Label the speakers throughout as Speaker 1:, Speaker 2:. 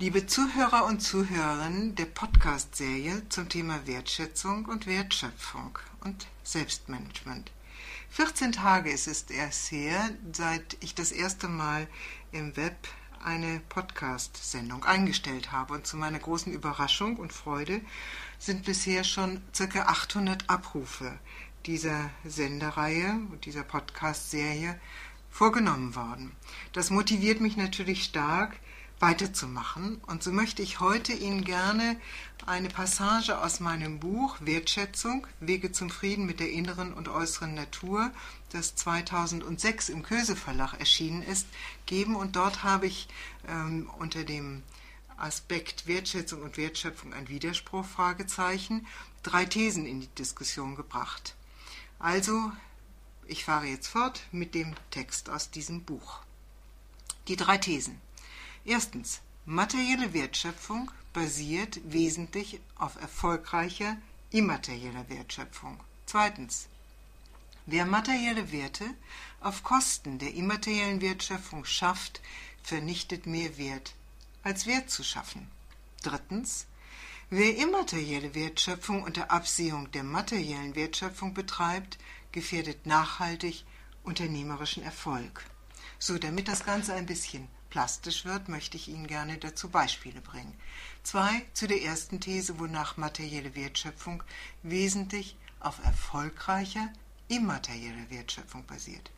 Speaker 1: Liebe Zuhörer und Zuhörerinnen der Podcast-Serie zum Thema Wertschätzung und Wertschöpfung und Selbstmanagement. 14 Tage ist es erst her, seit ich das erste Mal im Web eine Podcast-Sendung eingestellt habe. Und zu meiner großen Überraschung und Freude sind bisher schon ca. 800 Abrufe dieser Sendereihe und dieser Podcast-Serie vorgenommen worden. Das motiviert mich natürlich stark, weiterzumachen. Und so möchte ich heute Ihnen gerne eine Passage aus meinem Buch Wertschätzung, Wege zum Frieden mit der inneren und äußeren Natur, das 2006 im Köse Verlag erschienen ist, geben. Und dort habe ich ähm, unter dem Aspekt Wertschätzung und Wertschöpfung ein Widerspruch, Fragezeichen, drei Thesen in die Diskussion gebracht. Also, ich fahre jetzt fort mit dem Text aus diesem Buch. Die drei Thesen. Erstens. Materielle Wertschöpfung basiert wesentlich auf erfolgreicher immaterieller Wertschöpfung. Zweitens. Wer materielle Werte auf Kosten der immateriellen Wertschöpfung schafft, vernichtet mehr Wert als Wert zu schaffen. Drittens. Wer immaterielle Wertschöpfung unter Absehung der materiellen Wertschöpfung betreibt, gefährdet nachhaltig unternehmerischen Erfolg. So, damit das Ganze ein bisschen plastisch wird, möchte ich Ihnen gerne dazu Beispiele bringen. Zwei zu der ersten These, wonach materielle Wertschöpfung wesentlich auf erfolgreicher immaterieller Wertschöpfung basiert.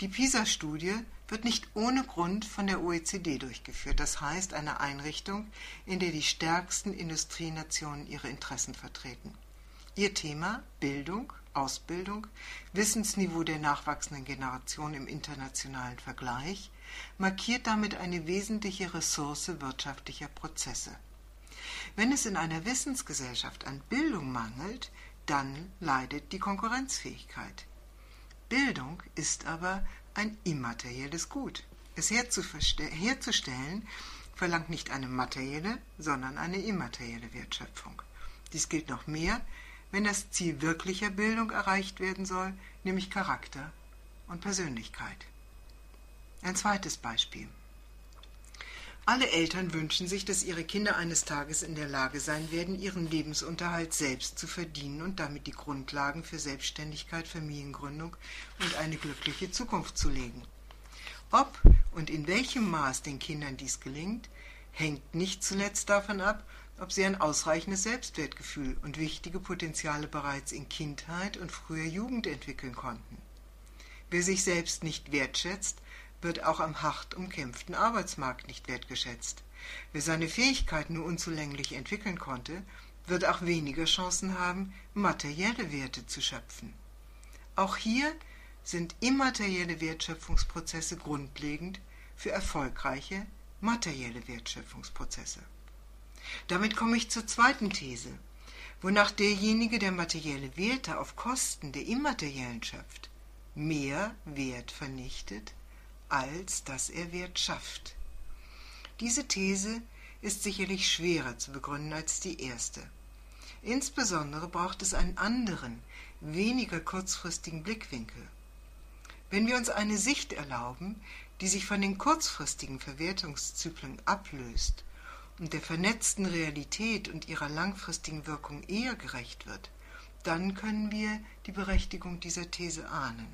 Speaker 1: Die PISA-Studie wird nicht ohne Grund von der OECD durchgeführt, das heißt einer Einrichtung, in der die stärksten Industrienationen ihre Interessen vertreten. Ihr Thema Bildung, Ausbildung, Wissensniveau der nachwachsenden Generation im internationalen Vergleich markiert damit eine wesentliche Ressource wirtschaftlicher Prozesse. Wenn es in einer Wissensgesellschaft an Bildung mangelt, dann leidet die Konkurrenzfähigkeit. Bildung ist aber ein immaterielles Gut. Es herzustellen verlangt nicht eine materielle, sondern eine immaterielle Wertschöpfung. Dies gilt noch mehr, wenn das Ziel wirklicher Bildung erreicht werden soll, nämlich Charakter und Persönlichkeit. Ein zweites Beispiel. Alle Eltern wünschen sich, dass ihre Kinder eines Tages in der Lage sein werden, ihren Lebensunterhalt selbst zu verdienen und damit die Grundlagen für Selbstständigkeit, Familiengründung und eine glückliche Zukunft zu legen. Ob und in welchem Maß den Kindern dies gelingt, hängt nicht zuletzt davon ab, ob sie ein ausreichendes Selbstwertgefühl und wichtige Potenziale bereits in Kindheit und früher Jugend entwickeln konnten. Wer sich selbst nicht wertschätzt, wird auch am hart umkämpften Arbeitsmarkt nicht wertgeschätzt. Wer seine Fähigkeiten nur unzulänglich entwickeln konnte, wird auch weniger Chancen haben, materielle Werte zu schöpfen. Auch hier sind immaterielle Wertschöpfungsprozesse grundlegend für erfolgreiche materielle Wertschöpfungsprozesse. Damit komme ich zur zweiten These, wonach derjenige, der materielle Werte auf Kosten der immateriellen schöpft, mehr Wert vernichtet, als dass er Wert schafft. Diese These ist sicherlich schwerer zu begründen als die erste. Insbesondere braucht es einen anderen, weniger kurzfristigen Blickwinkel. Wenn wir uns eine Sicht erlauben, die sich von den kurzfristigen Verwertungszyklen ablöst und der vernetzten Realität und ihrer langfristigen Wirkung eher gerecht wird, dann können wir die Berechtigung dieser These ahnen.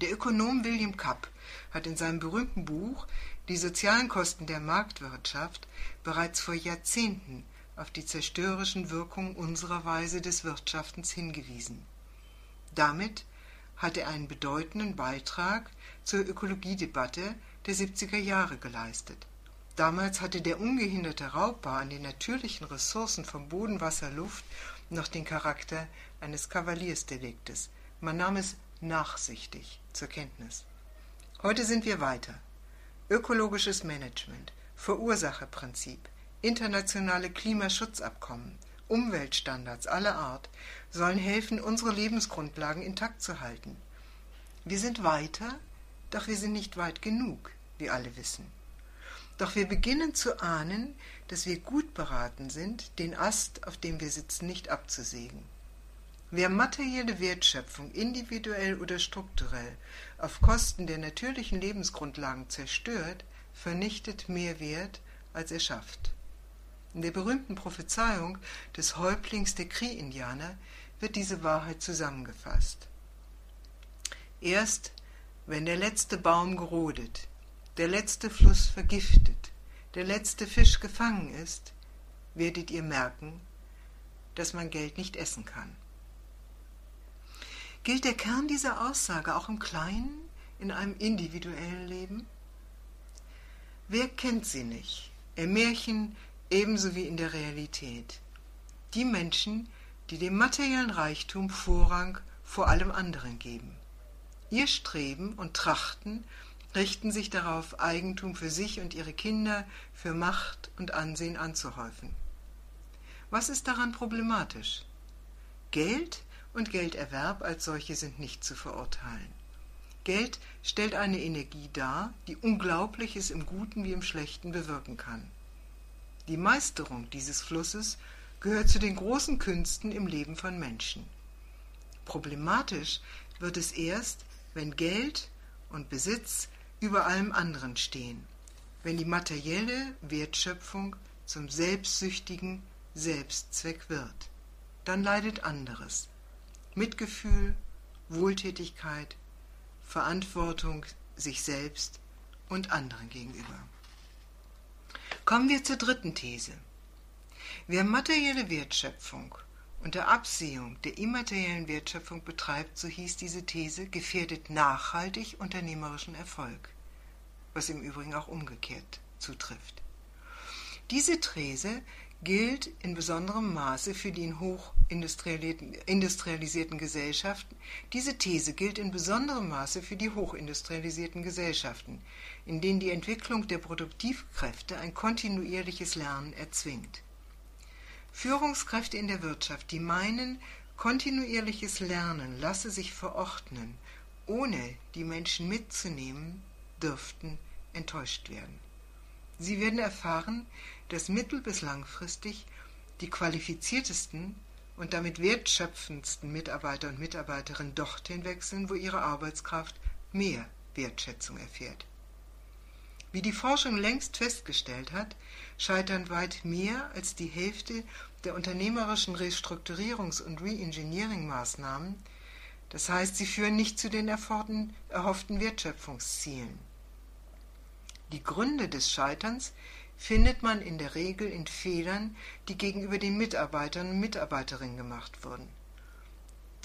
Speaker 1: Der Ökonom William Kapp hat in seinem berühmten Buch Die sozialen Kosten der Marktwirtschaft bereits vor Jahrzehnten auf die zerstörerischen Wirkungen unserer Weise des Wirtschaftens hingewiesen. Damit hat er einen bedeutenden Beitrag zur Ökologiedebatte der 70er Jahre geleistet. Damals hatte der ungehinderte Raubbau an den natürlichen Ressourcen von Boden, Wasser, Luft noch den Charakter eines Kavaliersdeliktes. Man nahm es nachsichtig zur Kenntnis. Heute sind wir weiter. Ökologisches Management, Verursacherprinzip, internationale Klimaschutzabkommen, Umweltstandards aller Art sollen helfen, unsere Lebensgrundlagen intakt zu halten. Wir sind weiter, doch wir sind nicht weit genug, wie alle wissen. Doch wir beginnen zu ahnen, dass wir gut beraten sind, den Ast, auf dem wir sitzen, nicht abzusägen. Wer materielle Wertschöpfung individuell oder strukturell auf Kosten der natürlichen Lebensgrundlagen zerstört, vernichtet mehr Wert, als er schafft. In der berühmten Prophezeiung des Häuptlings der Cree-Indianer wird diese Wahrheit zusammengefasst. Erst wenn der letzte Baum gerodet, der letzte Fluss vergiftet, der letzte Fisch gefangen ist, werdet ihr merken, dass man Geld nicht essen kann. Gilt der Kern dieser Aussage auch im Kleinen, in einem individuellen Leben? Wer kennt sie nicht? Im Märchen ebenso wie in der Realität. Die Menschen, die dem materiellen Reichtum Vorrang vor allem anderen geben. Ihr Streben und Trachten richten sich darauf, Eigentum für sich und ihre Kinder, für Macht und Ansehen anzuhäufen. Was ist daran problematisch? Geld und Gelderwerb als solche sind nicht zu verurteilen. Geld stellt eine Energie dar, die Unglaubliches im Guten wie im Schlechten bewirken kann. Die Meisterung dieses Flusses gehört zu den großen Künsten im Leben von Menschen. Problematisch wird es erst, wenn Geld und Besitz über allem anderen stehen, wenn die materielle Wertschöpfung zum selbstsüchtigen Selbstzweck wird. Dann leidet anderes, Mitgefühl, Wohltätigkeit, Verantwortung sich selbst und anderen gegenüber. Kommen wir zur dritten These. Wer materielle Wertschöpfung unter Absehung der immateriellen Wertschöpfung betreibt, so hieß diese These, gefährdet nachhaltig unternehmerischen Erfolg, was im Übrigen auch umgekehrt zutrifft. Diese These gilt in besonderem Maße für die in hochindustrialisierten Gesellschaften. Diese These gilt in besonderem Maße für die hochindustrialisierten Gesellschaften, in denen die Entwicklung der Produktivkräfte ein kontinuierliches Lernen erzwingt. Führungskräfte in der Wirtschaft, die meinen, kontinuierliches Lernen lasse sich verordnen, ohne die Menschen mitzunehmen, dürften enttäuscht werden. Sie werden erfahren, dass mittel- bis langfristig die qualifiziertesten und damit wertschöpfendsten Mitarbeiter und Mitarbeiterinnen dorthin wechseln, wo ihre Arbeitskraft mehr Wertschätzung erfährt. Wie die Forschung längst festgestellt hat, scheitern weit mehr als die Hälfte der unternehmerischen Restrukturierungs- und Reengineering-Maßnahmen, das heißt, sie führen nicht zu den erhofften Wertschöpfungszielen. Die Gründe des Scheiterns findet man in der Regel in Fehlern, die gegenüber den Mitarbeitern und Mitarbeiterinnen gemacht wurden.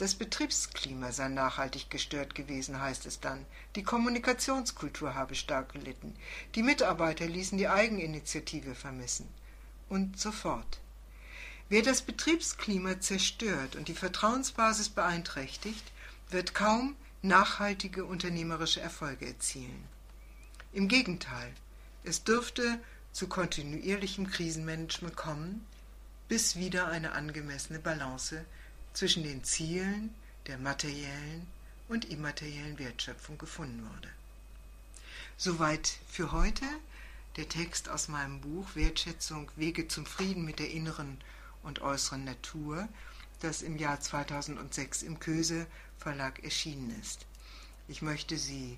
Speaker 1: Das Betriebsklima sei nachhaltig gestört gewesen, heißt es dann. Die Kommunikationskultur habe stark gelitten. Die Mitarbeiter ließen die Eigeninitiative vermissen. Und so fort. Wer das Betriebsklima zerstört und die Vertrauensbasis beeinträchtigt, wird kaum nachhaltige unternehmerische Erfolge erzielen. Im Gegenteil, es dürfte zu kontinuierlichem Krisenmanagement kommen, bis wieder eine angemessene Balance zwischen den Zielen der materiellen und immateriellen Wertschöpfung gefunden wurde. Soweit für heute der Text aus meinem Buch Wertschätzung Wege zum Frieden mit der inneren und äußeren Natur, das im Jahr 2006 im Köse Verlag erschienen ist. Ich möchte Sie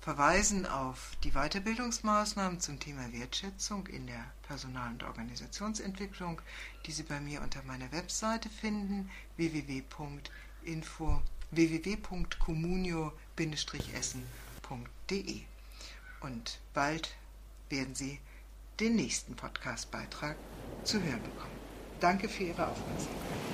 Speaker 1: verweisen auf die Weiterbildungsmaßnahmen zum Thema Wertschätzung in der Personal- und Organisationsentwicklung, die Sie bei mir unter meiner Webseite finden www.info www.communio-essen.de und bald werden Sie den nächsten Podcastbeitrag zu hören bekommen. Danke für Ihre Aufmerksamkeit.